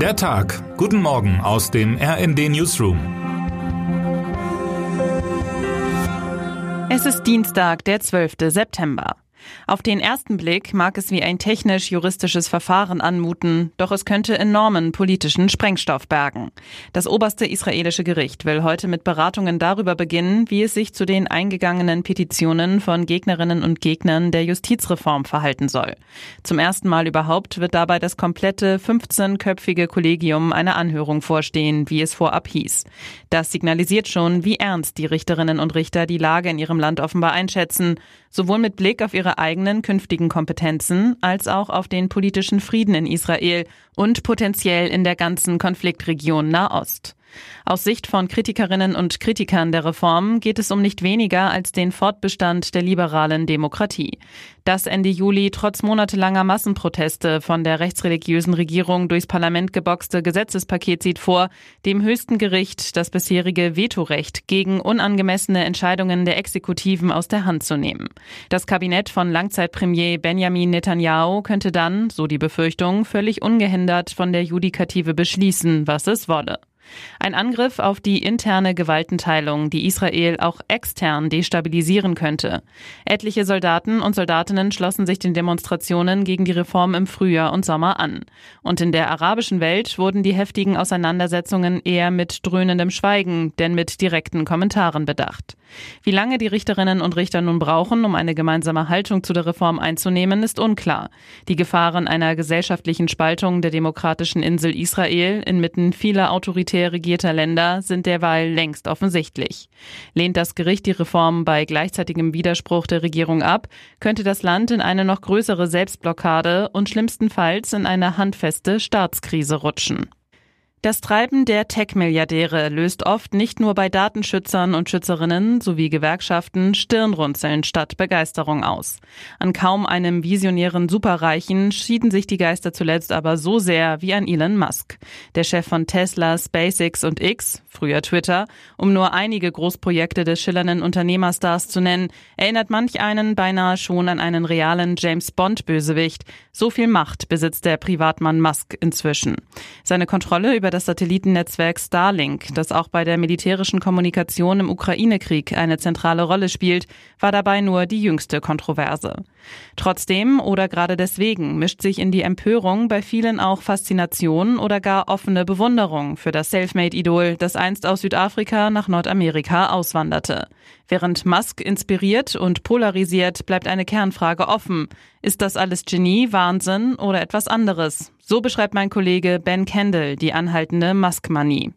Der Tag. Guten Morgen aus dem RND Newsroom. Es ist Dienstag, der 12. September. Auf den ersten Blick mag es wie ein technisch-juristisches Verfahren anmuten, doch es könnte enormen politischen Sprengstoff bergen. Das oberste israelische Gericht will heute mit Beratungen darüber beginnen, wie es sich zu den eingegangenen Petitionen von Gegnerinnen und Gegnern der Justizreform verhalten soll. Zum ersten Mal überhaupt wird dabei das komplette 15-köpfige Kollegium einer Anhörung vorstehen, wie es vorab hieß. Das signalisiert schon, wie ernst die Richterinnen und Richter die Lage in ihrem Land offenbar einschätzen, sowohl mit Blick auf ihre eigenen künftigen Kompetenzen als auch auf den politischen Frieden in Israel und potenziell in der ganzen Konfliktregion Nahost. Aus Sicht von Kritikerinnen und Kritikern der Reform geht es um nicht weniger als den Fortbestand der liberalen Demokratie. Das Ende Juli trotz monatelanger Massenproteste von der rechtsreligiösen Regierung durchs Parlament geboxte Gesetzespaket sieht vor, dem höchsten Gericht das bisherige Vetorecht gegen unangemessene Entscheidungen der Exekutiven aus der Hand zu nehmen. Das Kabinett von Langzeitpremier Benjamin Netanyahu könnte dann, so die Befürchtung, völlig ungehindert von der Judikative beschließen, was es wolle. Ein Angriff auf die interne Gewaltenteilung, die Israel auch extern destabilisieren könnte. Etliche Soldaten und Soldatinnen schlossen sich den Demonstrationen gegen die Reform im Frühjahr und Sommer an. Und in der arabischen Welt wurden die heftigen Auseinandersetzungen eher mit dröhnendem Schweigen, denn mit direkten Kommentaren bedacht. Wie lange die Richterinnen und Richter nun brauchen, um eine gemeinsame Haltung zu der Reform einzunehmen, ist unklar. Die Gefahren einer gesellschaftlichen Spaltung der demokratischen Insel Israel inmitten vieler autoritär regierter Länder sind derweil längst offensichtlich. Lehnt das Gericht die Reform bei gleichzeitigem Widerspruch der Regierung ab, könnte das Land in eine noch größere Selbstblockade und schlimmstenfalls in eine handfeste Staatskrise rutschen. Das Treiben der Tech-Milliardäre löst oft nicht nur bei Datenschützern und Schützerinnen sowie Gewerkschaften Stirnrunzeln statt Begeisterung aus. An kaum einem visionären Superreichen schieden sich die Geister zuletzt aber so sehr wie an Elon Musk. Der Chef von Tesla, SpaceX und X, früher Twitter, um nur einige Großprojekte des schillernden Unternehmerstars zu nennen, erinnert manch einen beinahe schon an einen realen James Bond-Bösewicht. So viel Macht besitzt der Privatmann Musk inzwischen. Seine Kontrolle über das Satellitennetzwerk Starlink, das auch bei der militärischen Kommunikation im Ukraine-Krieg eine zentrale Rolle spielt, war dabei nur die jüngste Kontroverse. Trotzdem oder gerade deswegen mischt sich in die Empörung bei vielen auch Faszination oder gar offene Bewunderung für das Selfmade-Idol, das einst aus Südafrika nach Nordamerika auswanderte. Während Musk inspiriert und polarisiert, bleibt eine Kernfrage offen. Ist das alles Genie, Wahnsinn oder etwas anderes? So beschreibt mein Kollege Ben Kendall die anhaltende Musk-Manie.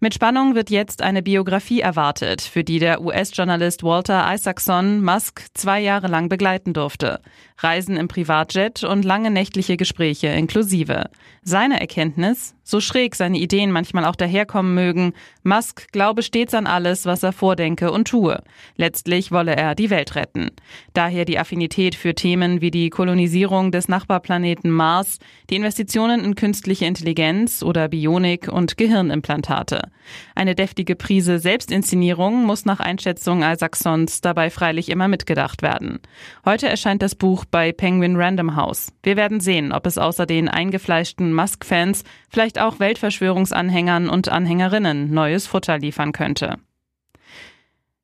Mit Spannung wird jetzt eine Biografie erwartet, für die der US-Journalist Walter Isaacson Musk zwei Jahre lang begleiten durfte. Reisen im Privatjet und lange nächtliche Gespräche inklusive. Seine Erkenntnis, so schräg seine Ideen manchmal auch daherkommen mögen, Musk glaube stets an alles, was er vordenke und tue. Letztlich wolle er die Welt retten. Daher die Affinität für Themen wie die Kolonisierung des Nachbarplaneten Mars, die Investitionen in künstliche Intelligenz oder Bionik und Gehirnimplantate. Eine deftige Prise Selbstinszenierung muss nach Einschätzung Isaacsons dabei freilich immer mitgedacht werden. Heute erscheint das Buch bei Penguin Random House. Wir werden sehen, ob es außer den eingefleischten Musk-Fans vielleicht auch Weltverschwörungsanhängern und Anhängerinnen neues Futter liefern könnte.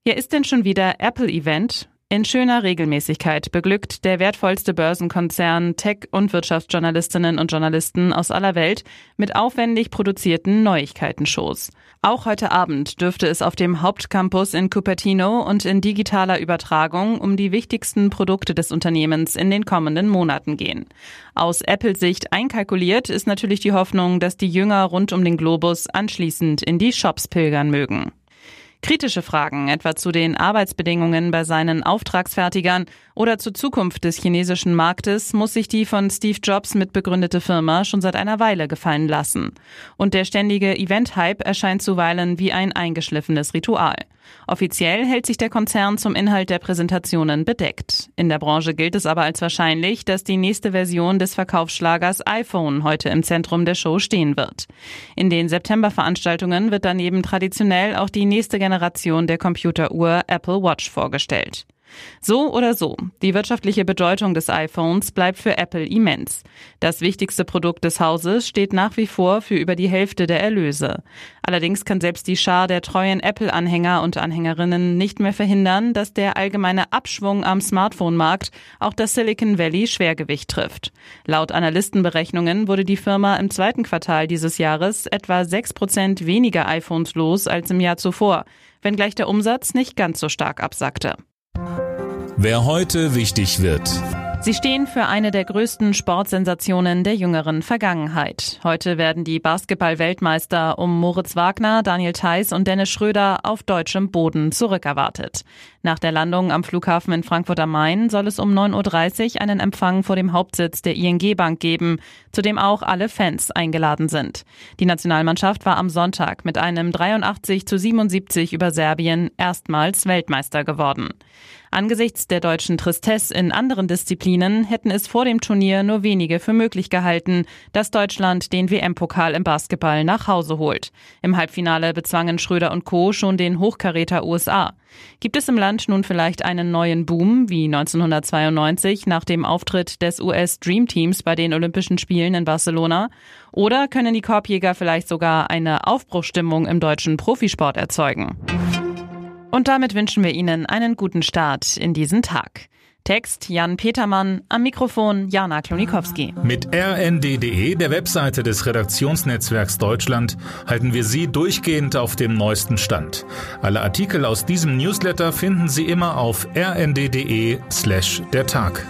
Hier ist denn schon wieder Apple-Event? In schöner Regelmäßigkeit beglückt der wertvollste Börsenkonzern Tech- und Wirtschaftsjournalistinnen und Journalisten aus aller Welt mit aufwendig produzierten Neuigkeitenshows. Auch heute Abend dürfte es auf dem Hauptcampus in Cupertino und in digitaler Übertragung um die wichtigsten Produkte des Unternehmens in den kommenden Monaten gehen. Aus Apple-Sicht einkalkuliert ist natürlich die Hoffnung, dass die Jünger rund um den Globus anschließend in die Shops pilgern mögen. Kritische Fragen etwa zu den Arbeitsbedingungen bei seinen Auftragsfertigern oder zur Zukunft des chinesischen Marktes muss sich die von Steve Jobs mitbegründete Firma schon seit einer Weile gefallen lassen. Und der ständige Event-Hype erscheint zuweilen wie ein eingeschliffenes Ritual. Offiziell hält sich der Konzern zum Inhalt der Präsentationen bedeckt. In der Branche gilt es aber als wahrscheinlich, dass die nächste Version des Verkaufsschlagers iPhone heute im Zentrum der Show stehen wird. In den September-Veranstaltungen wird daneben traditionell auch die nächste Generation der Computeruhr Apple Watch vorgestellt. So oder so, die wirtschaftliche Bedeutung des iPhones bleibt für Apple immens. Das wichtigste Produkt des Hauses steht nach wie vor für über die Hälfte der Erlöse. Allerdings kann selbst die Schar der treuen Apple-Anhänger und Anhängerinnen nicht mehr verhindern, dass der allgemeine Abschwung am Smartphone-Markt auch das Silicon Valley Schwergewicht trifft. Laut Analystenberechnungen wurde die Firma im zweiten Quartal dieses Jahres etwa sechs Prozent weniger iPhones los als im Jahr zuvor, wenngleich der Umsatz nicht ganz so stark absackte. Wer heute wichtig wird. Sie stehen für eine der größten Sportsensationen der jüngeren Vergangenheit. Heute werden die Basketball-Weltmeister um Moritz Wagner, Daniel Theiss und Dennis Schröder auf deutschem Boden zurückerwartet. Nach der Landung am Flughafen in Frankfurt am Main soll es um 9.30 Uhr einen Empfang vor dem Hauptsitz der ING Bank geben, zu dem auch alle Fans eingeladen sind. Die Nationalmannschaft war am Sonntag mit einem 83 zu 77 über Serbien erstmals Weltmeister geworden. Angesichts der deutschen Tristesse in anderen Disziplinen hätten es vor dem Turnier nur wenige für möglich gehalten, dass Deutschland den WM-Pokal im Basketball nach Hause holt. Im Halbfinale bezwangen Schröder und Co. schon den Hochkaräter USA. Gibt es im Land nun vielleicht einen neuen Boom wie 1992 nach dem Auftritt des US Dream Teams bei den Olympischen Spielen in Barcelona? Oder können die Korbjäger vielleicht sogar eine Aufbruchstimmung im deutschen Profisport erzeugen? Und damit wünschen wir Ihnen einen guten Start in diesen Tag. Text Jan Petermann, am Mikrofon Jana Klonikowski. Mit rnd.de, der Webseite des Redaktionsnetzwerks Deutschland, halten wir Sie durchgehend auf dem neuesten Stand. Alle Artikel aus diesem Newsletter finden Sie immer auf rnd.de slash der Tag.